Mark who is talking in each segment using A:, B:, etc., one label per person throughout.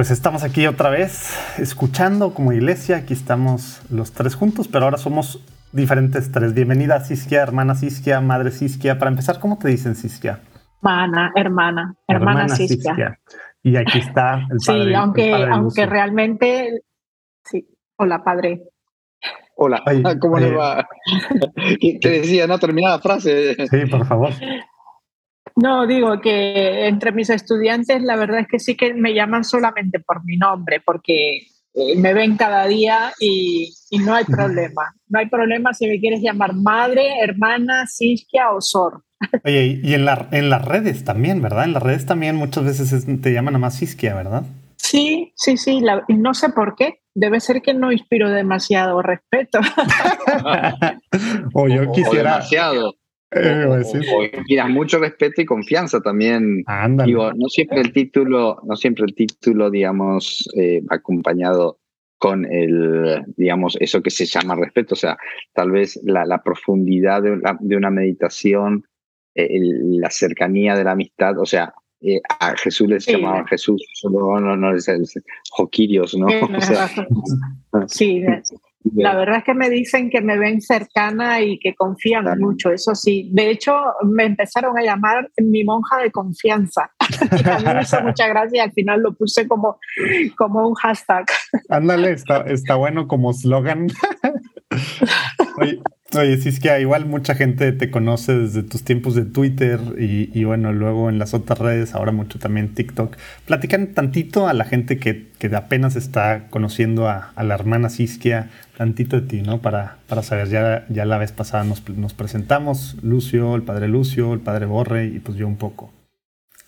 A: Pues estamos aquí otra vez escuchando como iglesia. Aquí estamos los tres juntos, pero ahora somos diferentes tres. Bienvenida Siskia, hermana Siskia, madre Siskia. Para empezar, ¿cómo te dicen Siskia?
B: Hermana, hermana, hermana, Siskia.
A: Y aquí está
B: el padre. Sí, aunque, aunque realmente. Sí, hola, padre.
C: Hola, ¿cómo le va? Te decía, no terminaba la frase.
A: Sí, por favor.
B: No, digo que entre mis estudiantes la verdad es que sí que me llaman solamente por mi nombre, porque eh, me ven cada día y, no hay problema. No hay problema si me quieres llamar madre, hermana, Siskia o Sor.
A: Oye, y en, la, en las redes también, ¿verdad? En las redes también muchas veces te llaman a más Siskia, ¿verdad?
B: Sí, sí, sí. y no sé por qué. Debe ser que no inspiro demasiado respeto.
C: o yo quisiera. demasiado. Eh, o, mucho respeto y confianza también. Digo, no siempre el título, no siempre el título, digamos, eh, acompañado con el, digamos, eso que se llama respeto. O sea, tal vez la, profundidad de, una meditación, eh, la cercanía de la amistad, o sea, eh, a Jesús les llamaba Jesús, solo no, no, Joquirios, ¿no?
B: sí, la verdad es que me dicen que me ven cercana y que confían mucho, eso sí. De hecho, me empezaron a llamar mi monja de confianza. y a mí me hizo mucha gracia y al final lo puse como, como un hashtag.
A: Ándale, está, está bueno como slogan. Oye, sí es que igual mucha gente te conoce desde tus tiempos de Twitter y, bueno, luego en las otras redes, ahora mucho también TikTok. Platican tantito a la gente que, que apenas está conociendo a, la hermana Siskia, tantito de ti, ¿no? Para, para saber, ya, ya la vez pasada nos, nos presentamos, Lucio, el padre Lucio, el padre Borre y pues yo un poco.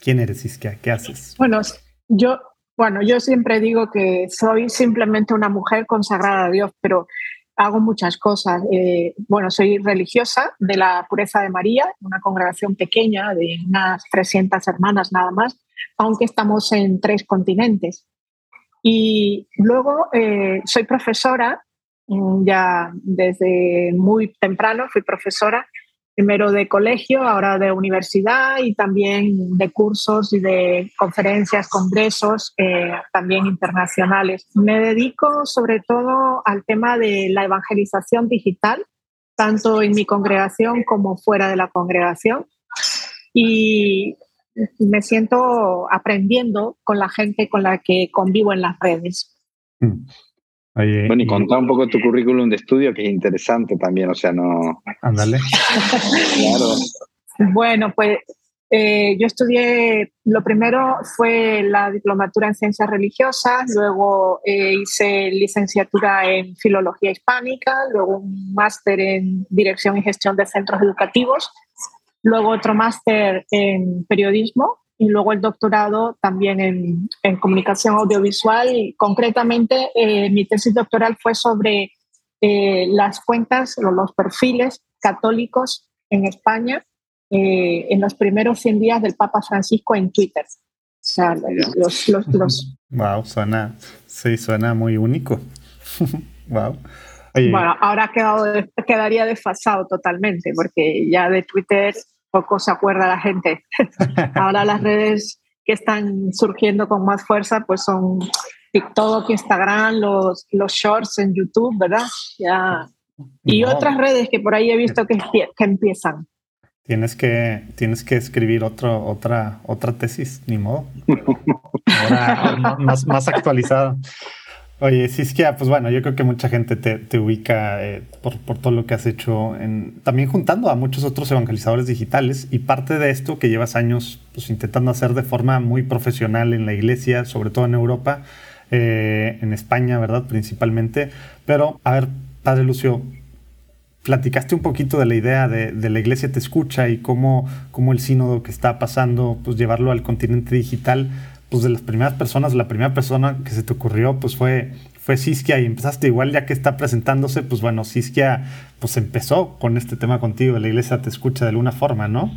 A: ¿Quién eres Siskia? ¿Qué haces?
B: Bueno, yo, bueno, yo siempre digo que soy simplemente una mujer consagrada a Dios, pero hago muchas cosas. Eh, bueno, soy religiosa de la Pureza de María, una congregación pequeña de unas 300 hermanas nada más, aunque estamos en tres continentes. Y luego eh, soy profesora, mm, ya desde muy temprano fui profesora primero de colegio, ahora de universidad y también de cursos y de conferencias, congresos, eh, también internacionales. Me dedico sobre todo al tema de la evangelización digital, tanto en mi congregación como fuera de la congregación. Y me siento aprendiendo con la gente con la que convivo en las redes.
C: Mm bueno, y contar un poco tu currículum de estudio, que es interesante también, o sea, no...
A: Ándale.
B: claro. Bueno, pues eh, yo estudié, lo primero fue la diplomatura en ciencias religiosas, luego eh, hice licenciatura en filología hispánica, luego un máster en dirección y gestión de centros educativos, luego otro máster en periodismo y luego el doctorado también en, en comunicación audiovisual. Y concretamente, eh, mi tesis doctoral fue sobre eh, las cuentas o los perfiles católicos en España eh, en los primeros 100 días del Papa Francisco en Twitter. O sea, los, los, los...
A: Wow, suena, sí, suena muy único. wow.
B: Bueno, ahora quedado, quedaría desfasado totalmente, porque ya de Twitter poco se acuerda la gente. Ahora las redes que están surgiendo con más fuerza pues son TikTok, Instagram, los, los shorts en YouTube, ¿verdad? Ya. Y otras redes que por ahí he visto que, que empiezan.
A: Tienes que, tienes que escribir otro, otra, otra tesis, ni modo. Ahora más, más actualizada. Oye, Siskia, pues bueno, yo creo que mucha gente te, ubica eh, por, todo lo que has hecho, en, también juntando a muchos otros evangelizadores digitales y parte de esto que llevas años pues, intentando hacer de forma muy profesional en la iglesia, sobre todo en Europa, eh, en España, ¿verdad? Principalmente. Pero, a ver, Padre Lucio, platicaste un poquito de la idea de, de, la iglesia te escucha y cómo, cómo el sínodo que está pasando, pues llevarlo al continente digital pues de las primeras personas, la primera persona que se te ocurrió, pues fue, fue Siskia y empezaste igual ya que está presentándose, pues bueno, Siskia pues empezó con este tema contigo, la iglesia te escucha de alguna forma, ¿no?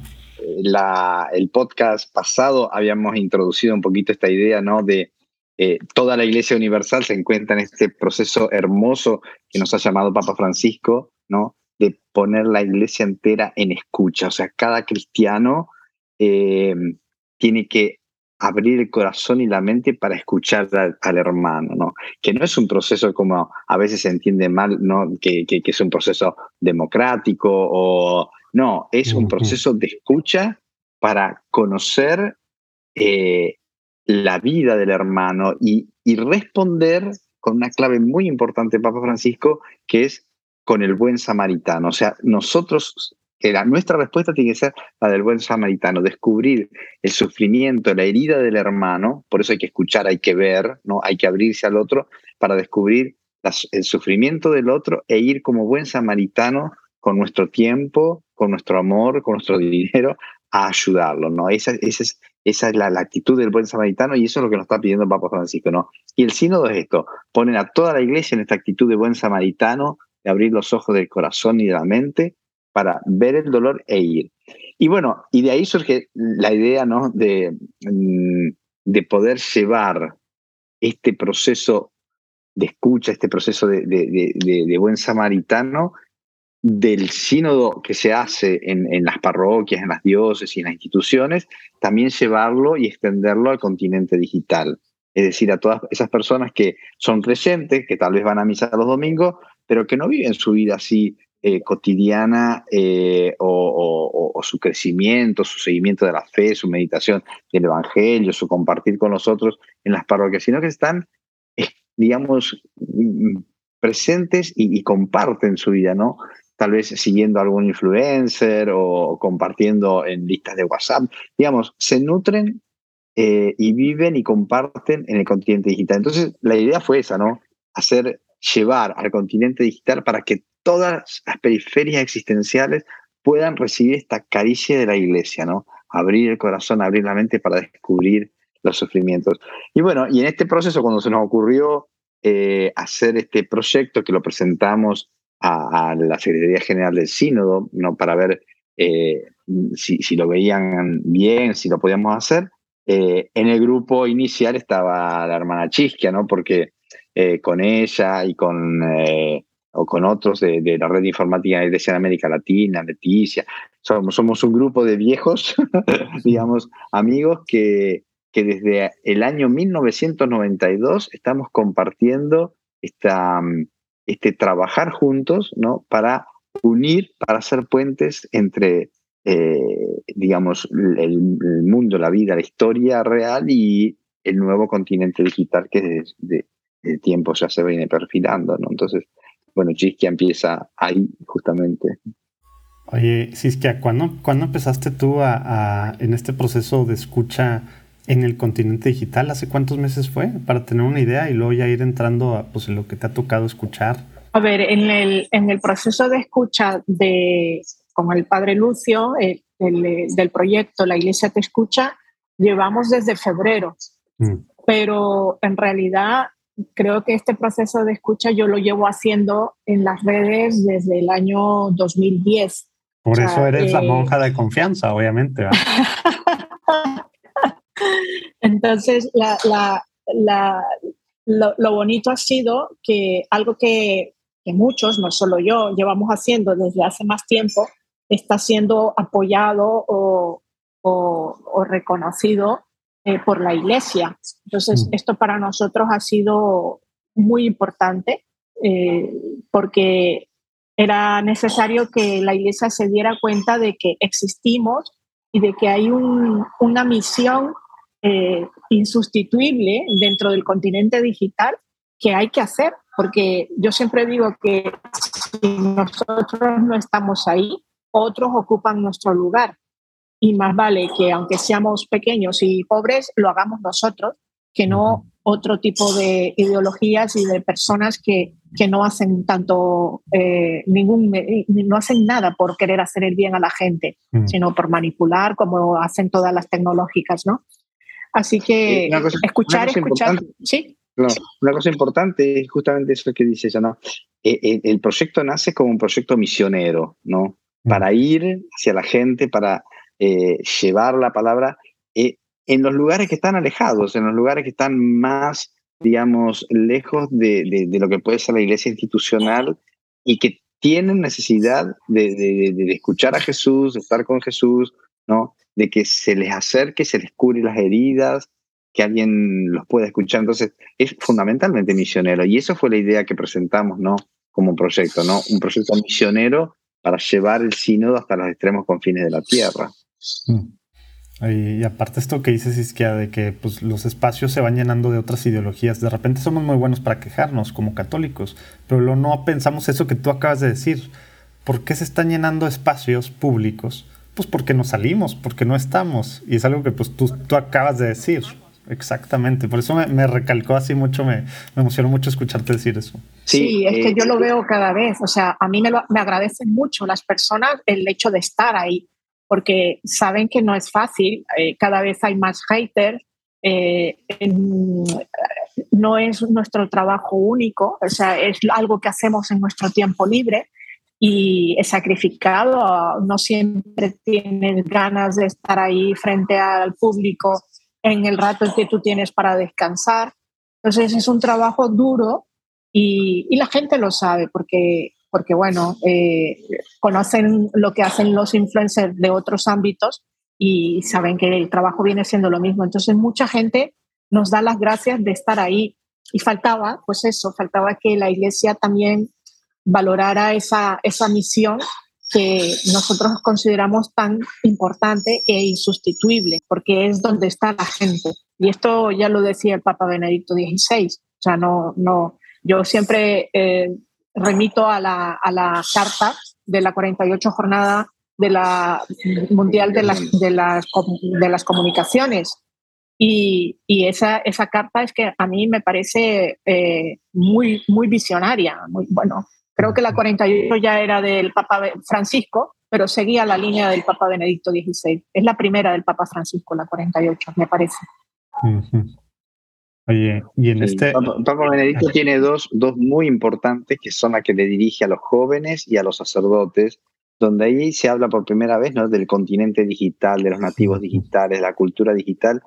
C: La, el podcast pasado habíamos introducido un poquito esta idea, ¿no? De eh, toda la iglesia universal se encuentra en este proceso hermoso que nos ha llamado Papa Francisco, ¿no? De poner la iglesia entera en escucha, o sea, cada cristiano eh, tiene que abrir el corazón y la mente para escuchar al, hermano, ¿no? Que no es un proceso como a veces se entiende mal, ¿no? Que, que, es un proceso democrático o no, es un proceso de escucha para conocer eh, la vida del hermano y, y responder con una clave muy importante, Papa Francisco, que es con el buen samaritano. O sea, nosotros la, nuestra respuesta tiene que ser la del buen samaritano, descubrir el sufrimiento, la herida del hermano, por eso hay que escuchar, hay que ver, ¿no? hay que abrirse al otro para descubrir el sufrimiento del otro e ir como buen samaritano con nuestro tiempo, con nuestro amor, con nuestro dinero a ayudarlo. ¿no? Esa, esa es, esa es la, actitud del buen samaritano y eso es lo que nos está pidiendo el Papa Francisco. ¿no? Y el sínodo es esto, ponen a toda la iglesia en esta actitud de buen samaritano, de abrir los ojos del corazón y de la mente para ver el dolor e ir. Y bueno, y de ahí surge la idea ¿no? de, mm, de poder llevar este proceso de escucha, este proceso de, de, buen samaritano del sínodo que se hace en, en, las parroquias, en las diócesis, en las instituciones, también llevarlo y extenderlo al continente digital. Es decir, a todas esas personas que son creyentes, que tal vez van a misa los domingos, pero que no viven su vida así eh, cotidiana eh, o, su crecimiento, su seguimiento de la fe, su meditación del Evangelio, su compartir con los otros en las parroquias, sino que están, eh, digamos, mm, presentes y, comparten su vida, ¿no? Tal vez siguiendo algún influencer o compartiendo en listas de WhatsApp. Digamos, se nutren y viven y comparten en el continente digital. Entonces, la idea fue esa, ¿no? Hacer llevar al continente digital para que todas las periferias existenciales puedan recibir esta caricia de la iglesia, ¿no? Abrir el corazón, abrir la mente para descubrir los sufrimientos. Y bueno, y en este proceso, cuando se nos ocurrió eh, hacer este proyecto, que lo presentamos a, la Secretaría General del Sínodo, ¿no? Para ver eh, si, lo veían bien, si lo podíamos hacer, eh, en el grupo inicial estaba la hermana Chisquia, ¿no? Porque con ella y con o con otros de, la red informática de la Iglesia de América Latina, Leticia. Somos, somos un grupo de viejos, digamos, amigos que, que desde el año 1992 estamos compartiendo esta, este trabajar juntos, ¿no? Para unir, para hacer puentes entre, eh, digamos, el, mundo, la vida, la historia real y el nuevo continente digital que desde de, tiempo ya se viene perfilando, ¿no? Entonces, bueno, Chisquia empieza ahí justamente.
A: Oye, Siskia, ¿cuándo, ¿cuándo empezaste tú a, en este proceso de escucha en el continente digital? ¿Hace cuántos meses fue? Para tener una idea y luego ya ir entrando a pues, lo que te ha tocado escuchar.
B: A ver, en el, en el proceso de escucha de, con el padre Lucio, del proyecto La Iglesia te escucha, llevamos desde febrero. Mm. Pero en realidad creo que este proceso de escucha yo lo llevo haciendo en las redes desde el año 2010.
A: Por eso eres la eh, monja de confianza, obviamente.
B: Entonces, lo, bonito ha sido que algo que, muchos, no solo yo, llevamos haciendo desde hace más tiempo, está siendo apoyado o, o reconocido eh, por la iglesia. Entonces, mm. esto para nosotros ha sido muy importante eh, porque era necesario que la iglesia se diera cuenta de que existimos y de que hay una misión eh, insustituible dentro del continente digital que hay que hacer, porque yo siempre digo que si nosotros no estamos ahí, otros ocupan nuestro lugar y más vale que aunque seamos pequeños y pobres, lo hagamos nosotros, que no otro tipo de ideologías y de personas que, que no hacen tanto, eh, ningún, no hacen nada por querer hacer el bien a la gente, mm. sino por manipular como hacen todas las tecnológicas, ¿no? Así que escuchar, escuchar, sí.
C: una cosa importante es justamente eso que dice ella, ¿no? E, el, proyecto nace como un proyecto misionero, ¿no? Para ir hacia la gente, para eh, llevar la palabra eh, en los lugares que están alejados, en los lugares que están más, digamos, lejos de, lo que puede ser la iglesia institucional y que tienen necesidad de, escuchar a Jesús, de estar con Jesús, ¿no? De que se les acerque, se les cure las heridas, que alguien los pueda escuchar. Entonces, es fundamentalmente misionero. Y eso fue la idea que presentamos, ¿no? Como proyecto, ¿no? Un proyecto misionero para llevar el sínodo hasta los extremos confines de la tierra.
A: Mm. Y, aparte esto que dices, Isquia, de que pues, los espacios se van llenando de otras ideologías. De repente somos muy buenos para quejarnos como católicos, pero lo, no pensamos eso que tú acabas de decir. ¿Por qué se están llenando espacios públicos? Pues porque no salimos, porque no estamos. Y es algo que pues tú, tú acabas de decir. Exactamente, por eso me, recalcó así mucho, me, me, emocionó mucho escucharte decir eso.
B: Sí, es que yo lo veo cada vez, o sea, a mí me, me agradecen mucho las personas el hecho de estar ahí, porque saben que no es fácil, eh, cada vez hay más haters, eh, no es nuestro trabajo único, o sea, es algo que hacemos en nuestro tiempo libre y es sacrificado, no siempre tienes ganas de estar ahí frente al público en el rato que tú tienes para descansar. Entonces es un trabajo duro y, y la gente lo sabe porque porque bueno, eh, conocen lo que hacen los influencers de otros ámbitos y saben que el trabajo viene siendo lo mismo. Entonces mucha gente nos da las gracias de estar ahí y faltaba, pues eso, faltaba que la iglesia también valorara esa, esa misión que nosotros consideramos tan importante e insustituible, porque es donde está la gente. Y esto ya lo decía el Papa Benedicto XVI. O sea, no, no, yo siempre eh, remito a la, a la carta de la 48 jornada de la mundial de las, de las, de las comunicaciones. Y, y, esa, esa carta es que a mí me parece eh, muy, muy visionaria. Muy, bueno, creo que la 48 ya era del Papa Francisco, pero seguía la línea del Papa Benedicto XVI. Es la primera del Papa Francisco, la 48, me parece.
A: Oye, y en este.
C: Papa, Benedicto tiene dos, dos muy importantes que son las que le dirige a los jóvenes y a los sacerdotes, donde ahí se habla por primera vez ¿no? del continente digital, de los nativos digitales, la cultura digital.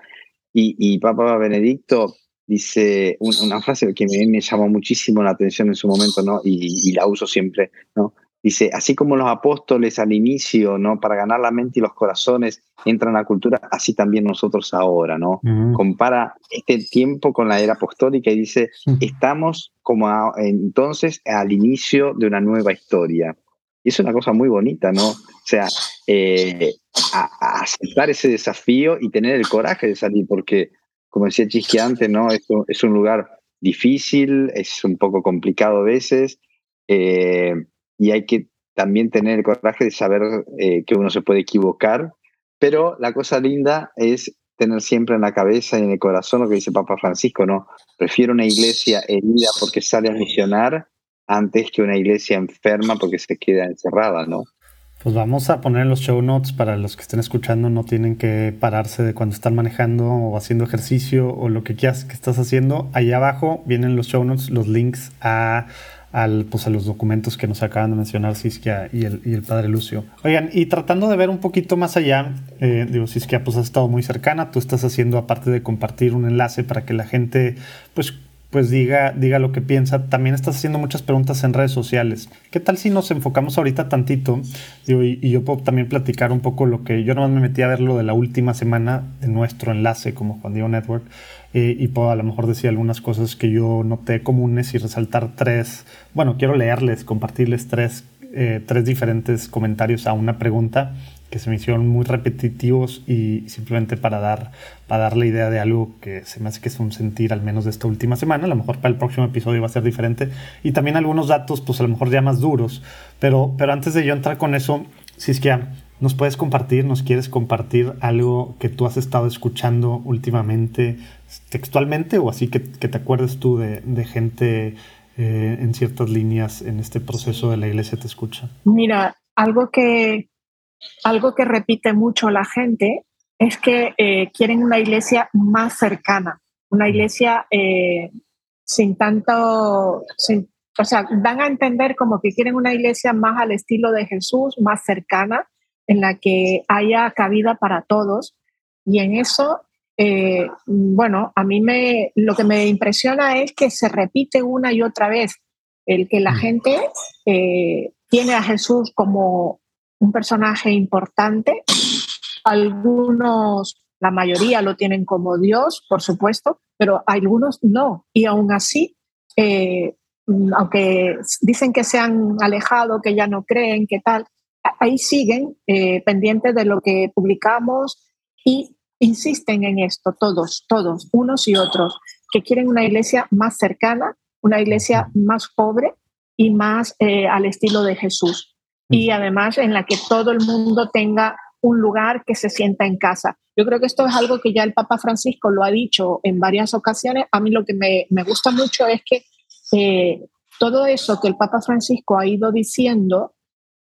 C: Y, y Papa Benedicto dice una frase que me, me, llamó muchísimo la atención en su momento, ¿no? Y, y la uso siempre, ¿no? Dice, así como los apóstoles al inicio, ¿no? Para ganar la mente y los corazones entran a la cultura, así también nosotros ahora, ¿no? Compara este tiempo con la era apostólica y dice, estamos como entonces al inicio de una nueva historia. Y es una cosa muy bonita, ¿no? O sea, eh, aceptar ese desafío y tener el coraje de salir, porque, como decía Chisqui antes, ¿no? Esto es un lugar difícil, es un poco complicado a veces. Eh, y hay que también tener el coraje de saber eh, que uno se puede equivocar, pero la cosa linda es tener siempre en la cabeza y en el corazón lo que dice Papa Francisco, ¿no? Prefiero una iglesia herida porque sale a misionar antes que una iglesia enferma porque se queda encerrada, ¿no?
A: Pues vamos a poner los show notes para los que estén escuchando, no tienen que pararse de cuando están manejando o haciendo ejercicio o lo que quieras que estás haciendo. Ahí abajo vienen los show notes, los links a al, pues a los documentos que nos acaban de mencionar Siskia y el, y el padre Lucio. Oigan, y tratando de ver un poquito más allá, eh, digo, Siskia pues has estado muy cercana, tú estás haciendo, aparte de compartir un enlace para que la gente pues pues diga, diga lo que piensa. También estás haciendo muchas preguntas en redes sociales. ¿Qué tal si nos enfocamos ahorita tantito? y, y, yo puedo también platicar un poco lo que yo nomás me metí a ver lo de la última semana de nuestro enlace como Juan Diego Network. Eh, y puedo a lo mejor decir algunas cosas que yo noté comunes y resaltar tres. Bueno, quiero leerles, compartirles tres, eh, tres diferentes comentarios a una pregunta que se me hicieron muy repetitivos y simplemente para dar, para dar la idea de algo que se me hace que es un sentir al menos de esta última semana, a lo mejor para el próximo episodio va a ser diferente, y también algunos datos pues a lo mejor ya más duros, pero, pero antes de yo entrar con eso, si es que nos puedes compartir, nos quieres compartir algo que tú has estado escuchando últimamente, textualmente o así que, te acuerdes tú de, gente eh, en ciertas líneas en este proceso de la iglesia te escucha.
B: Mira, algo que algo que repite mucho la gente es que eh, quieren una iglesia más cercana, una iglesia eh, sin tanto, o sea, dan a entender como que quieren una iglesia más al estilo de Jesús, más cercana, en la que haya cabida para todos. Y en eso, eh, bueno, a mí me, lo que me impresiona es que se repite una y otra vez el que la mm. gente tiene a Jesús como un personaje importante Algunos, la mayoría lo tienen como Dios, por supuesto, pero algunos no. Y aún así, eh, aunque dicen que se han alejado, que ya no creen, que tal, ahí siguen eh, pendientes de lo que publicamos y insisten en esto, todos, todos, unos y otros, que quieren una iglesia más cercana, una iglesia más pobre y más eh, al estilo de Jesús. Y además en la que todo el mundo tenga un lugar que se sienta en casa. Yo creo que esto es algo que ya el Papa Francisco lo ha dicho en varias ocasiones. A mí lo que me, me gusta mucho es que eh, todo eso que el Papa Francisco ha ido diciendo,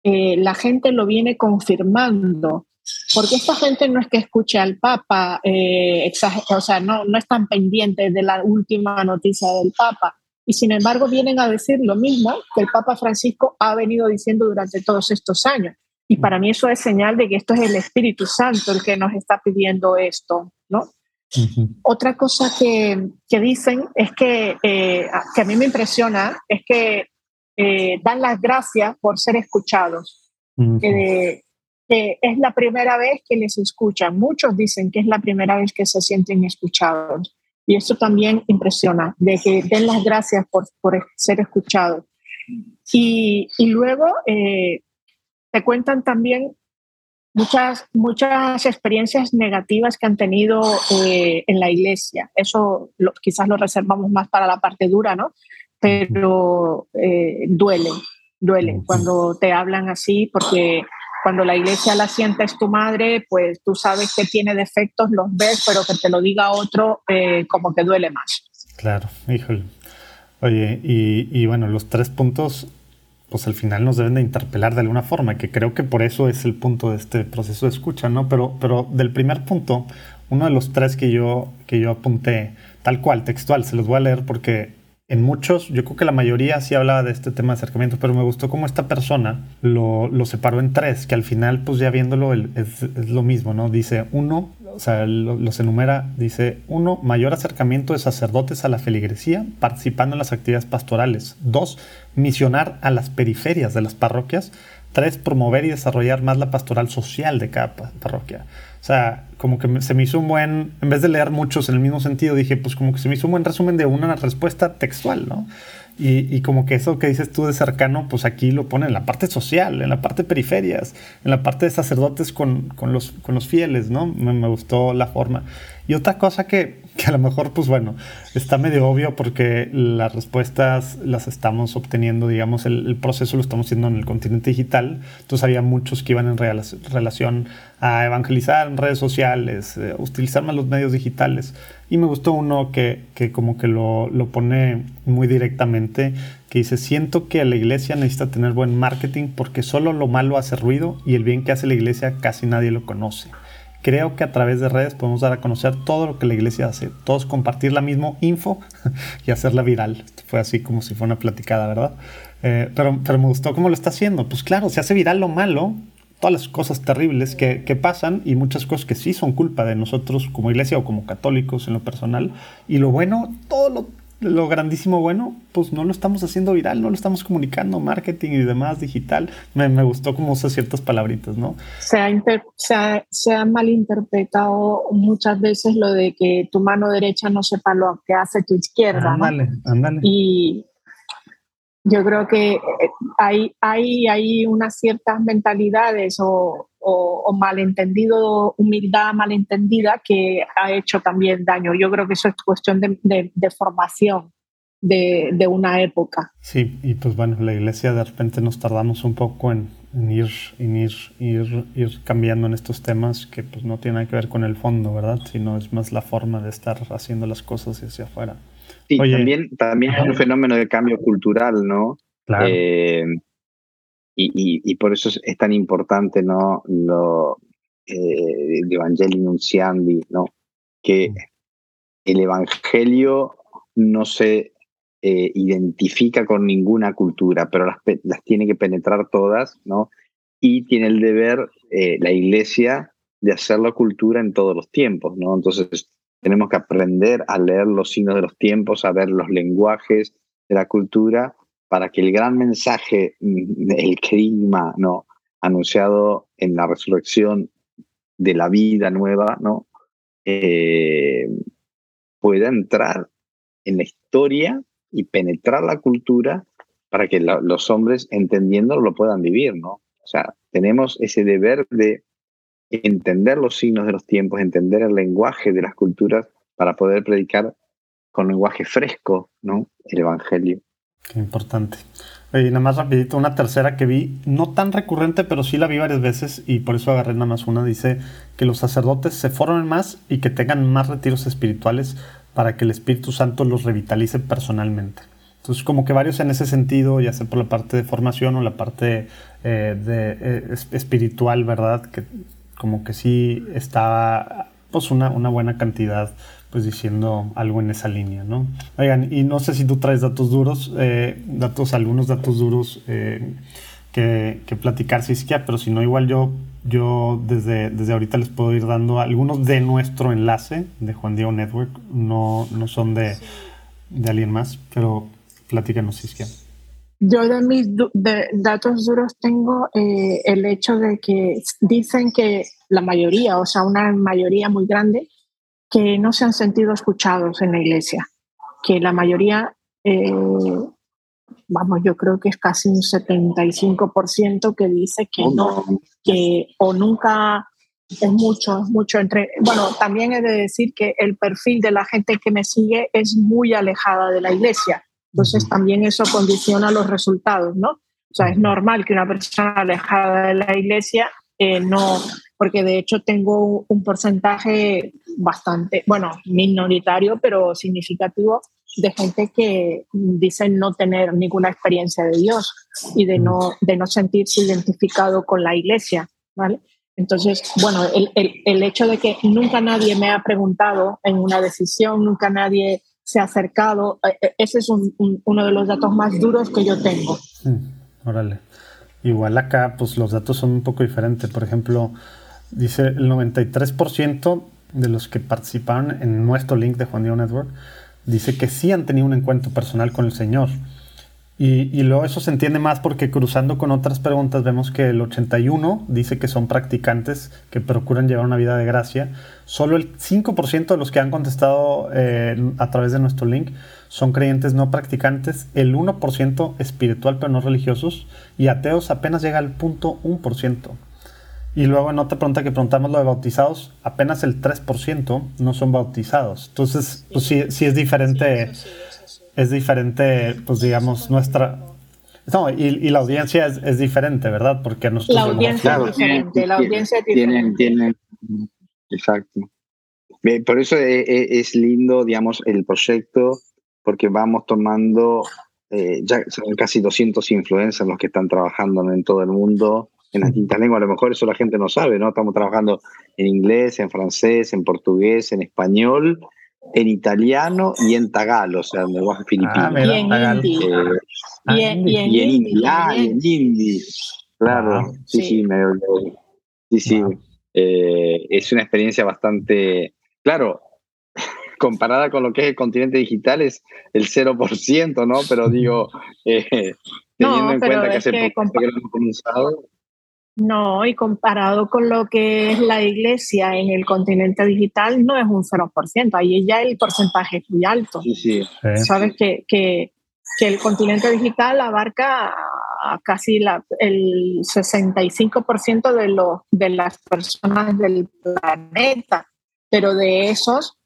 B: eh, la gente lo viene confirmando. Porque esta gente no es que escuche al Papa, eh, o sea, no, no están pendientes de la última noticia del Papa. Y sin embargo vienen a decir lo mismo que el Papa Francisco ha venido diciendo durante todos estos años. Y para mí eso es señal de que esto es el Espíritu Santo el que nos está pidiendo esto, ¿no? Otra cosa que, que, dicen es que, eh, que a mí me impresiona, es que eh, dan las gracias por ser escuchados. que es la primera vez que les escuchan. Muchos dicen que es la primera vez que se sienten escuchados. Y eso también impresiona, de que den las gracias por, por ser escuchados. Y, y luego eh, te cuentan también muchas, muchas experiencias negativas que han tenido eh, en la iglesia. Eso quizás lo reservamos más para la parte dura, ¿no? Pero eh, duele, duele cuando te hablan así, porque cuando la iglesia la sienta es tu madre, pues tú sabes que tiene defectos, los ves, pero que te lo diga otro, eh, como que duele más.
A: Claro, híjole. Oye, y, bueno, los tres puntos pues al final nos deben de interpelar de alguna forma, que creo que por eso es el punto de este proceso de escucha, ¿no? Pero, pero del primer punto, uno de los tres que yo, que yo apunté, tal cual, textual, se los voy a leer porque en muchos, yo creo que la mayoría sí hablaba de este tema de acercamiento, pero me gustó cómo esta persona lo, separó en tres, que al final, pues ya viéndolo, es, es, lo mismo, ¿no? Dice uno, o sea, los enumera, dice uno, mayor acercamiento de sacerdotes a la feligresía, participando en las actividades pastorales. Dos, misionar a las periferias de las parroquias. Tres, promover y desarrollar más la pastoral social de cada parroquia. O sea, como que se me hizo un buen, en vez de leer muchos en el mismo sentido, dije, pues como que se me hizo un buen resumen de una respuesta textual, ¿no? Y, como que eso que dices tú de cercano, pues aquí lo pone en la parte social, en la parte periferias, en la parte de sacerdotes con, los, con los fieles, ¿no? Me, me, gustó la forma. Y otra cosa que, a lo mejor, pues bueno, está medio obvio porque las respuestas las estamos obteniendo, digamos, el, proceso lo estamos haciendo en el continente digital. Entonces había muchos que iban en relación a evangelizar en redes sociales, eh, utilizar más los medios digitales. Y me gustó uno que, que como que lo, lo pone muy directamente, que dice, siento que la iglesia necesita tener buen marketing porque solo lo malo hace ruido y el bien que hace la iglesia casi nadie lo conoce creo que a través de redes podemos dar a conocer todo lo que la iglesia hace, todos compartir la misma info y hacerla viral. Fue así como si fuera una platicada, ¿verdad? Eh, pero, pero me gustó cómo lo está haciendo. Pues claro, se hace viral lo malo, todas las cosas terribles que, pasan y muchas cosas que sí son culpa de nosotros como iglesia o como católicos en lo personal. Y lo bueno, todo lo lo grandísimo bueno, pues no lo estamos haciendo viral, no lo estamos comunicando, marketing y demás, digital. Me, me gustó cómo usa ciertas palabritas, ¿no?
B: Se ha, se, ha, malinterpretado muchas veces lo de que tu mano derecha no sepa lo que hace tu izquierda.
A: Ándale, ándale.
B: Y yo creo que eh, hay, hay, hay unas ciertas mentalidades o, o, malentendido, humildad malentendida que ha hecho también daño. Yo creo que eso es cuestión de, de, formación de, de, una época.
A: Sí, y pues bueno, la iglesia de repente nos tardamos un poco en, ir, en ir, ir, ir, cambiando en estos temas que pues no tienen que ver con el fondo, ¿verdad? Sino es más la forma de estar haciendo las cosas hacia afuera.
C: Sí, también, también es un fenómeno de cambio cultural, ¿no?
A: Claro. Eh,
C: y, y, por eso es, tan importante, ¿no? Lo, eh, el Evangelio Nunciandi, ¿no? Que mm. el Evangelio no se eh, identifica con ninguna cultura, pero las, las, tiene que penetrar todas, ¿no? Y tiene el deber eh, la Iglesia de hacer la cultura en todos los tiempos, ¿no? Entonces tenemos que aprender a leer los signos de los tiempos, a ver los lenguajes de la cultura para que el gran mensaje, el clima, ¿no? anunciado en la resurrección de la vida nueva, ¿no? Eh, pueda entrar en la historia y penetrar la cultura para que los hombres, entendiéndolo, lo puedan vivir, ¿no? O sea, tenemos ese deber de entender los signos de los tiempos, entender el lenguaje de las culturas para poder predicar con lenguaje fresco, ¿no? El Evangelio.
A: Qué importante. Y nada más rapidito, una tercera que vi, no tan recurrente, pero sí la vi varias veces y por eso agarré nada más una, dice que los sacerdotes se formen más y que tengan más retiros espirituales para que el Espíritu Santo los revitalice personalmente. Entonces, como que varios en ese sentido, ya sea por la parte de formación o la parte eh, de, eh, espiritual, ¿verdad? Que como que sí está pues una, una buena cantidad pues diciendo algo en esa línea, ¿no? Oigan, y no sé si tú traes datos duros, eh, datos, algunos datos duros eh, que, que, platicar, Siskia, pero si no, igual yo, yo desde, desde ahorita les puedo ir dando algunos de nuestro enlace de Juan Diego Network, no, no son de, de alguien más, pero platícanos, Siskia.
B: Yo de mis datos duros tengo eh, el hecho de que dicen que la mayoría, o sea, una mayoría muy grande, que no se han sentido escuchados en la iglesia, que la mayoría, eh, vamos, yo creo que es casi un 75% que dice que no, que o nunca es mucho, es mucho entre, bueno, también he de decir que el perfil de la gente que me sigue es muy alejada de la iglesia, entonces también eso condiciona los resultados, ¿no? O sea, es normal que una persona alejada de la iglesia eh, no, porque de hecho tengo un porcentaje bastante, bueno, minoritario, pero significativo de gente que dicen no tener ninguna experiencia de Dios y de no, de no sentirse identificado con la iglesia, ¿vale? Entonces, bueno, el, el, el hecho de que nunca nadie me ha preguntado en una decisión, nunca nadie se ha acercado, eh, eh, ese es un, uno de los datos más duros que yo tengo.
A: Mm, órale. Igual acá, pues los datos son un poco diferentes. Por ejemplo, dice el 93% de los que participaron en nuestro link de Juan Diego Network, dice que sí han tenido un encuentro personal con el Señor. Y, luego eso se entiende más porque cruzando con otras preguntas vemos que el 81 dice que son practicantes que procuran llevar una vida de gracia. Solo el 5% de los que han contestado eh, a través de nuestro link son creyentes no practicantes, el 1% espiritual pero no religiosos y ateos apenas llega al punto 1%. Y luego en otra pregunta que preguntamos lo de bautizados, apenas el 3% no son bautizados. Entonces, pues sí, sí es diferente, es diferente, pues digamos, nuestra... No, y, la audiencia es, diferente, ¿verdad? Porque
B: nosotros... La audiencia es diferente, la audiencia tienen,
C: tienen, exacto. Por eso e, e, es lindo, digamos, el proyecto porque vamos tomando, eh, ya son casi 200 influencers los que están trabajando en todo el mundo, en las distintas lenguas, a lo mejor eso la gente no sabe, ¿no? Estamos trabajando en inglés, en francés, en portugués, en español, en italiano y en tagalo, o sea, en lenguaje filipino.
B: Ah, y en hindi.
C: y, en, y, en, hindi. Ah, y en hindi. Claro, sí, sí, me, sí, sí. Eh, es una experiencia bastante, claro, comparada con lo que es el continente digital es el 0%, ¿no? Pero digo, eh, teniendo en cuenta que hace poco que lo hemos comenzado.
B: No, y comparado con lo que es la iglesia en el continente digital, no es un 0%, ahí ya el porcentaje es muy alto.
C: Sí, sí.
B: Sabes que, que, que, el continente digital abarca casi la, el 65% de, los, de las personas del planeta, pero de esos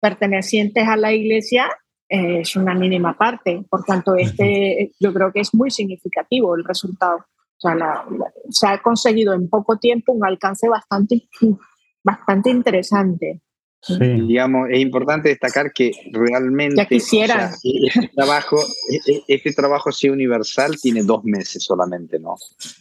B: pertenecientes a la iglesia eh, es una mínima parte. Por tanto, este yo creo que es muy significativo el resultado. O sea, se ha conseguido en poco tiempo un alcance bastante, bastante interesante.
C: Sí. Digamos, es importante destacar que realmente
B: ya quisiera.
C: este, trabajo, e, e, este trabajo así universal tiene dos meses solamente, ¿no?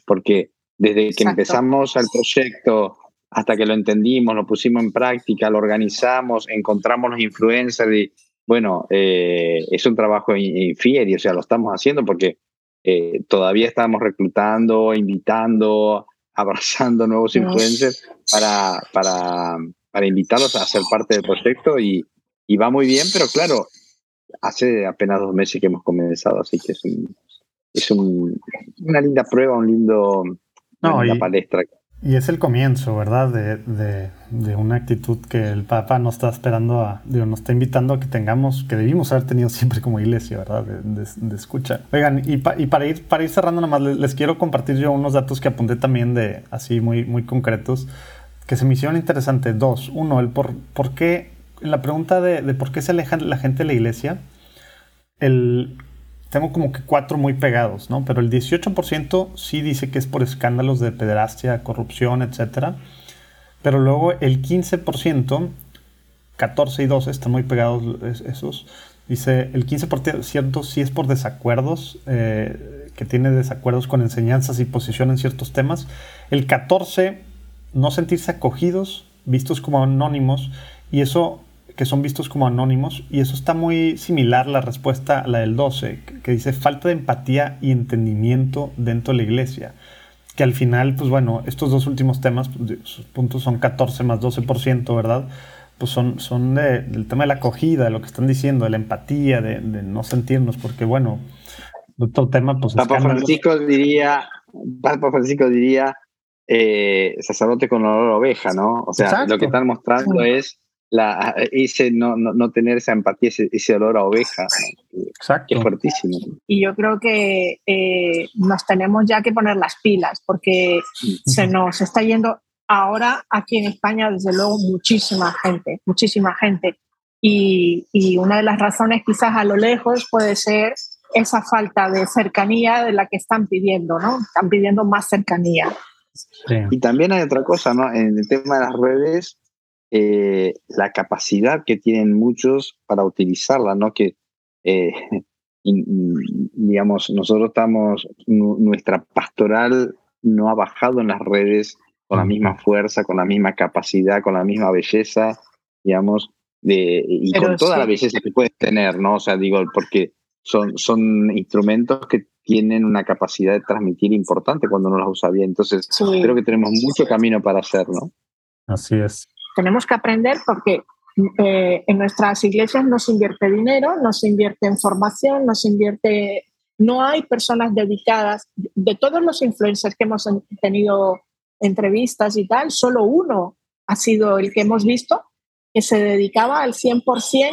C: Porque desde que empezamos el proyecto hasta que lo entendimos, lo pusimos en práctica, lo organizamos, encontramos los influencers y bueno, eh, es un trabajo infiel, o sea, lo estamos haciendo porque eh, todavía estamos reclutando, invitando, abrazando nuevos influencers para, para, para invitarlos a ser parte del proyecto y, y, va muy bien, pero claro, hace apenas dos meses que hemos comenzado, así que es, un, es un, una linda prueba, un lindo, una linda palestra
A: Y es el comienzo, ¿verdad? De, de, una actitud que el Papa nos está esperando, a, digo, nos está invitando a que tengamos, que debimos haber tenido siempre como iglesia, ¿verdad? De, escucha. Oigan, y, y, para, ir, para ir cerrando nomás, les, les, quiero compartir yo unos datos que apunté también de así muy, muy concretos, que se me hicieron interesantes. Dos, uno, el por, por qué, la pregunta de, de por qué se aleja la gente de la iglesia, el tengo como que cuatro muy pegados, ¿no? Pero el 18% sí dice que es por escándalos de pederastia, corrupción, etc. Pero luego el 15%, 14 y 12 están muy pegados esos. Dice el 15% sí es por desacuerdos, eh, que tiene desacuerdos con enseñanzas y posición en ciertos temas. El 14, no sentirse acogidos, vistos como anónimos. Y eso que son vistos como anónimos, y eso está muy similar la respuesta a la del 12, que dice falta de empatía y entendimiento dentro de la iglesia. Que al final, pues bueno, estos dos últimos temas, pues, sus puntos son 14 más 12%, ¿verdad? Pues son, son del tema de la acogida, de lo que están diciendo, de la empatía, de, no sentirnos, porque bueno, otro tema, pues...
C: Papa Francisco diría, Papa Francisco diría, eh, sacerdote con olor a oveja, ¿no? O sea, lo que están mostrando es la, ese no, no, tener esa empatía, ese, olor a oveja, Exacto. que es fuertísimo.
B: Y yo creo que eh, nos tenemos ya que poner las pilas, porque se nos está yendo ahora aquí en España, desde luego, muchísima gente, muchísima gente. Y, y una de las razones quizás a lo lejos puede ser esa falta de cercanía de la que están pidiendo, ¿no? Están pidiendo más cercanía.
C: Y también hay otra cosa, ¿no? En el tema de las redes, eh, la capacidad que tienen muchos para utilizarla, ¿no? Que, eh, digamos, nosotros estamos, nuestra pastoral no ha bajado en las redes con la misma fuerza, con la misma capacidad, con la misma belleza, digamos, de, y con toda la belleza que puedes tener, ¿no? O sea, digo, porque son, son instrumentos que tienen una capacidad de transmitir importante cuando no los usa bien. Entonces, creo que tenemos mucho camino para hacer, ¿no?
A: Así es
B: tenemos que aprender porque eh, en nuestras iglesias no se invierte dinero, no se invierte en formación, no se invierte, no hay personas dedicadas. De todos los influencers que hemos tenido entrevistas y tal, solo uno ha sido el que hemos visto que se dedicaba al 100%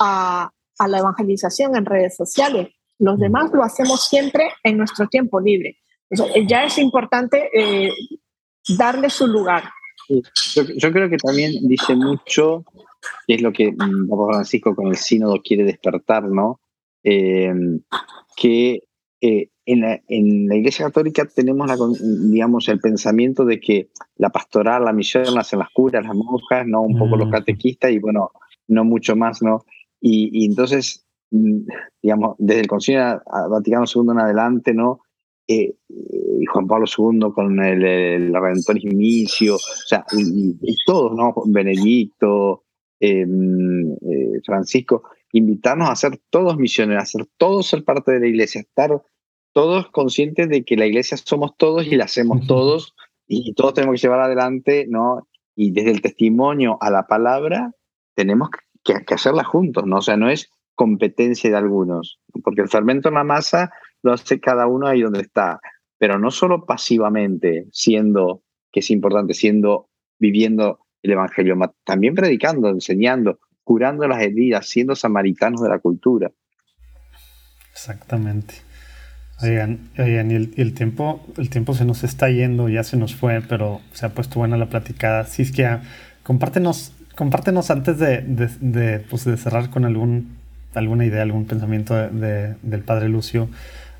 B: a, a la evangelización en redes sociales. Los demás lo hacemos siempre en nuestro tiempo libre. ya es importante eh, darle su lugar.
C: Yo, creo que también dice mucho, que es lo que mm, Papa Francisco con el sínodo quiere despertar, ¿no? Em, que eh, en, la, en, la, Iglesia Católica tenemos, la, digamos, el pensamiento de que la pastoral, la misión la hacen las curas, las monjas, ¿no? Un poco los mm. catequistas y, bueno, no mucho más, ¿no? Y, y entonces, mm, digamos, desde el Concilio Vaticano II en adelante, ¿no? Eh, y Juan Pablo II con el, el Inicio, o sea, y, todos, ¿no? Benedicto, em, eh, Francisco, invitarnos a ser todos misioneros, a ser todos ser parte de la iglesia, estar todos conscientes de que la iglesia somos todos y la hacemos todos y todos tenemos que llevar adelante, ¿no? Y desde el testimonio a la palabra tenemos que, que hacerla juntos, ¿no? O sea, no es competencia de algunos, porque el fermento en la masa lo hace cada uno ahí donde está, pero no solo pasivamente, siendo, que es importante, siendo, viviendo el Evangelio, también predicando, enseñando, curando las heridas, siendo samaritanos de la cultura.
A: Exactamente. Oigan, oigan y, el, tiempo, el tiempo se nos está yendo, ya se nos fue, pero se ha puesto buena la platicada. Si es que ah, compártenos, compártenos antes de, de, pues de, cerrar con algún, alguna idea, algún pensamiento del Padre Lucio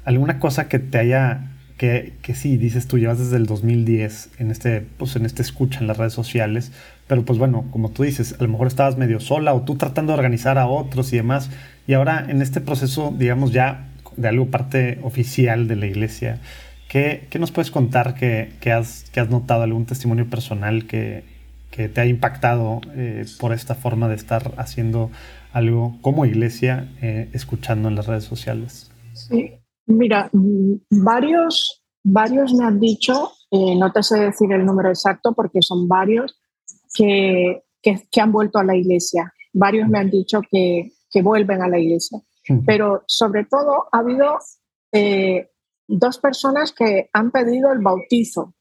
A: alguna cosa que te haya, que, que sí, dices tú, llevas desde el 2010 en este, pues en este escucha en las redes sociales, pero pues bueno, como tú dices, a lo mejor estabas medio sola o tú tratando de organizar a otros y demás, y ahora en este proceso, digamos ya de algo parte oficial de la iglesia, ¿qué, qué nos puedes contar que, que, has, que has notado, algún testimonio personal que, que te ha impactado eh, por esta forma de estar haciendo algo como iglesia, eh, escuchando en las redes sociales?
B: Sí, Mira, mm, varios, varios me han dicho, eh, no te sé decir el número exacto porque son varios, que, que, han vuelto a la iglesia. Varios me han dicho que, que vuelven a la iglesia. Pero sobre todo ha habido eh, dos personas que han pedido el bautizo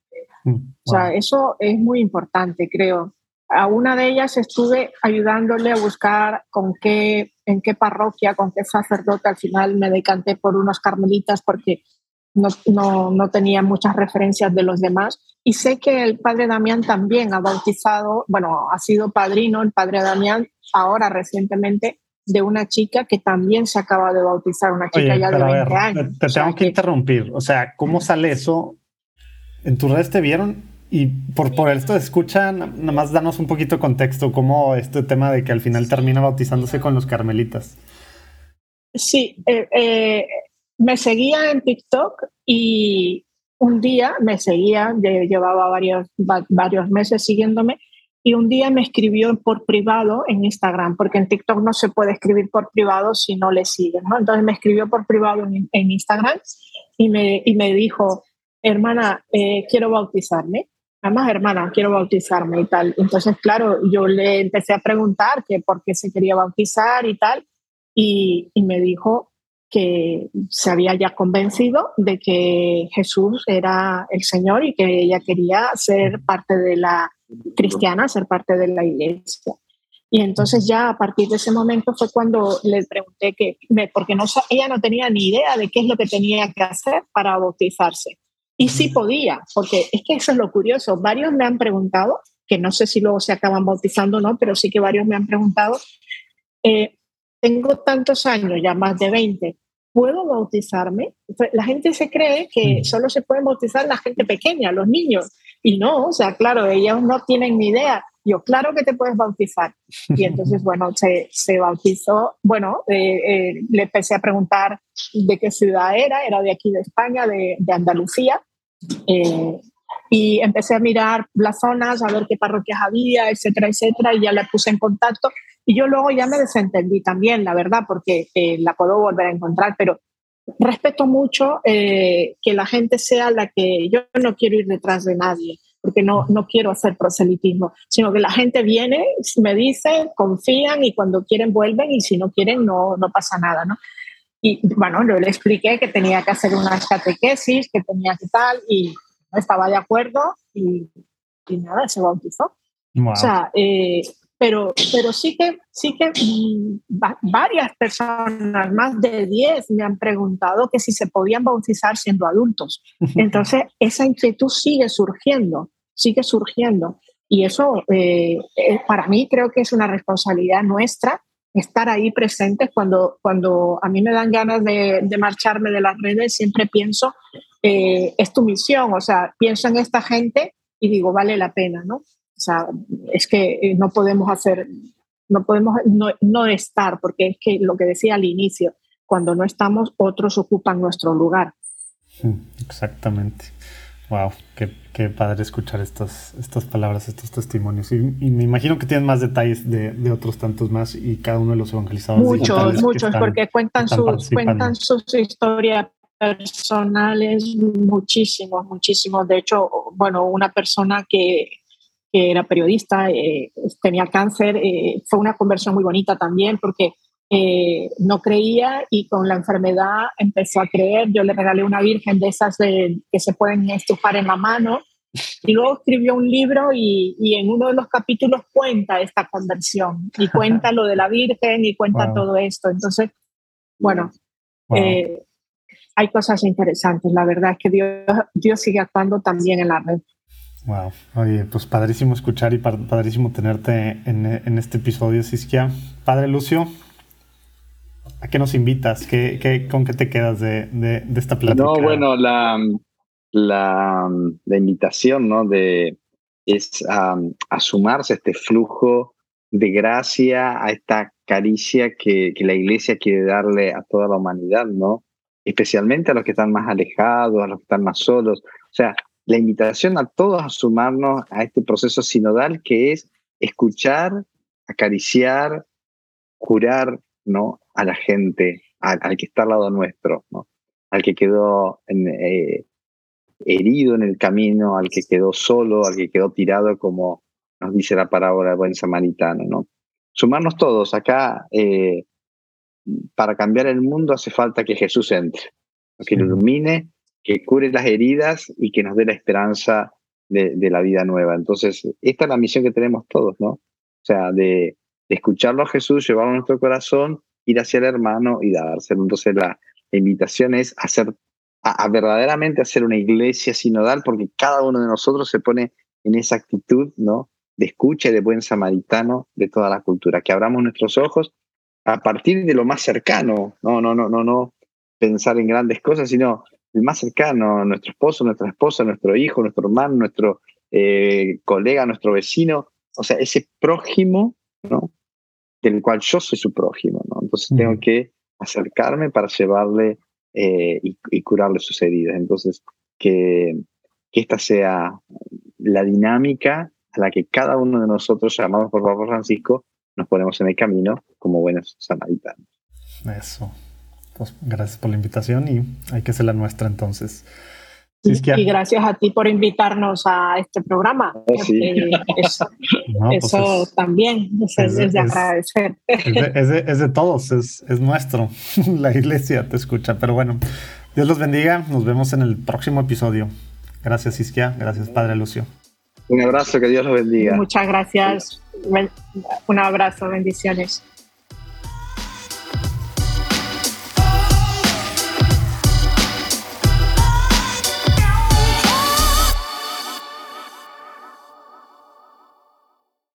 B: Mm, o sea, eso es muy importante, creo. A una de ellas estuve ayudándole a buscar con qué, en qué parroquia, con qué sacerdote. Al final me decanté por unos carmelitas porque no, no, no tenía muchas referencias de los demás. Y sé que el padre Damián también ha bautizado, bueno, ha sido padrino, el padre Damián, ahora recientemente, de una chica que también se acaba de bautizar, una chica ya de 20 años.
A: Te, tengo que, interrumpir. O sea, ¿cómo sale eso? ¿En tus redes te vieron? Y por, por esto escuchan, nada más danos un poquito de contexto, cómo este tema de que al final termina bautizándose con los carmelitas.
B: Sí, eh, eh, me seguía en TikTok y un día me seguía, llevaba varios, varios meses siguiéndome, y un día me escribió por privado en Instagram, porque en TikTok no se puede escribir por privado si no le siguen, ¿no? Entonces me escribió por privado en, Instagram y me, y me dijo, hermana, eh, quiero bautizarme. Además, hermana, quiero bautizarme y tal. Entonces, claro, yo le empecé a preguntar que por qué se quería bautizar y tal, y, y me dijo que se había ya convencido de que Jesús era el Señor y que ella quería ser parte de la cristiana, ser parte de la iglesia. Y entonces ya a partir de ese momento fue cuando le pregunté que, porque no, ella no tenía ni idea de qué es lo que tenía que hacer para bautizarse. Y sí podía, porque es que eso es lo curioso. Varios me han preguntado, que no sé si luego se acaban bautizando o no, pero sí que varios me han preguntado, eh, tengo tantos años, ya más de 20, ¿puedo bautizarme? La gente se cree que solo se puede bautizar la gente pequeña, los niños. Y no, o sea, claro, ellos no tienen ni idea. Yo, claro que te puedes bautizar. Y entonces, bueno, se, se bautizó. Bueno, eh, eh, le empecé a preguntar de qué ciudad era. Era de aquí de España, de, de Andalucía. Eh, y empecé a mirar las zonas, a ver qué parroquias había, etcétera, etcétera. Y ya la puse en contacto. Y yo luego ya me desentendí también, la verdad, porque eh, la puedo volver a encontrar, pero respeto mucho eh, que la gente sea la que yo no quiero ir detrás de nadie, porque no, no quiero hacer proselitismo, sino que la gente viene, me dice, confían y cuando quieren vuelven y si no quieren no, no pasa nada, ¿no? Y bueno, yo le expliqué que tenía que hacer unas catequesis, que tenía que tal, y no estaba de acuerdo y, y nada, se bautizó. O sea, eh, pero, pero sí que, sí que mm, varias personas, más de 10, me han preguntado que si se podían bautizar siendo adultos. Entonces, esa inquietud sigue surgiendo, sigue surgiendo. Y eso, eh, eh, para mí, creo que es una responsabilidad nuestra estar ahí presentes cuando, cuando a mí me dan ganas de, de marcharme de las redes, siempre pienso, eh, es tu misión, o sea, pienso en esta gente y digo, vale la pena, ¿no? O sea, es que eh, no podemos hacer, no podemos no, estar, porque es que lo que decía al inicio, cuando no estamos, otros ocupan nuestro lugar.
A: Exactamente. Wow, qué, padre escuchar estas, estas palabras, estos testimonios. Y, me imagino que tienen más detalles de, otros tantos más y cada uno de los evangelizadores.
B: Muchos, muchos, porque cuentan sus, cuentan sus historias personales, muchísimos, muchísimos. De hecho, bueno, una persona que, que era periodista, eh, tenía cáncer, eh, fue una conversión muy bonita también porque eh, no creía y con la enfermedad empezó a creer. Yo le regalé una virgen de esas que se pueden estufar en la mano y luego escribió un libro y, y, en uno de los capítulos cuenta esta conversión y cuenta lo de la Virgen y cuenta todo esto. Entonces, bueno, hay cosas interesantes. La verdad es que Dios, Dios sigue actuando también en la red.
A: Wow, oye, pues padrísimo escuchar y padrísimo tenerte en, este episodio, Siskia. Padre Lucio, ¿a qué nos invitas? ¿Qué, qué, con qué te quedas de, esta plática?
C: No, bueno, la, la, la invitación ¿no? de, es a, sumarse a este flujo de gracia, a esta caricia que, que la iglesia quiere darle a toda la humanidad, ¿no? Especialmente a los que están más alejados, a los que están más solos. O sea, la invitación a todos a sumarnos a este proceso sinodal que es escuchar, acariciar, curar ¿no? a la gente, al, que está al lado nuestro, ¿no? al que quedó eh, herido en el camino, al que quedó solo, al que quedó tirado, como nos dice la parábola del buen samaritano. ¿no? Sumarnos todos acá. Eh, para cambiar el mundo hace falta que Jesús entre, que lo ilumine que cure las heridas y que nos dé la esperanza de, la vida nueva. Entonces, esta es la misión que tenemos todos, ¿no? O sea, de, escucharlo a Jesús, llevarlo a nuestro corazón, ir hacia el hermano y dárselo. Entonces, la, invitación es hacer, a, verdaderamente hacer una iglesia sinodal, porque cada uno de nosotros se pone en esa actitud, ¿no? De escucha y de buen samaritano de toda la cultura, que abramos nuestros ojos a partir de lo más cercano, no, no, no, no, no pensar en grandes cosas, sino el más cercano, nuestro esposo, nuestra esposa, nuestro hijo, nuestro hermano, nuestro eh, colega, nuestro vecino, o sea, ese prójimo, ¿no? Del cual yo soy su prójimo, ¿no? Entonces tengo que acercarme para llevarle eh, y, curarle sus heridas. Entonces, que, que esta sea la dinámica a la que cada uno de nosotros, llamados por Papa Francisco, nos ponemos en el camino como buenos samaritanos.
A: Eso. Pues gracias por la invitación y hay que hacer la nuestra entonces.
B: Y gracias a ti por invitarnos a este programa. Oh, eso, pues también es, de agradecer.
A: Es de, todos, es, nuestro. La iglesia te escucha. Pero bueno, Dios los bendiga. Nos vemos en el próximo episodio. Gracias, Isquia. Gracias, Padre Lucio.
C: Un abrazo, que Dios los bendiga.
B: Muchas gracias. Un abrazo, bendiciones.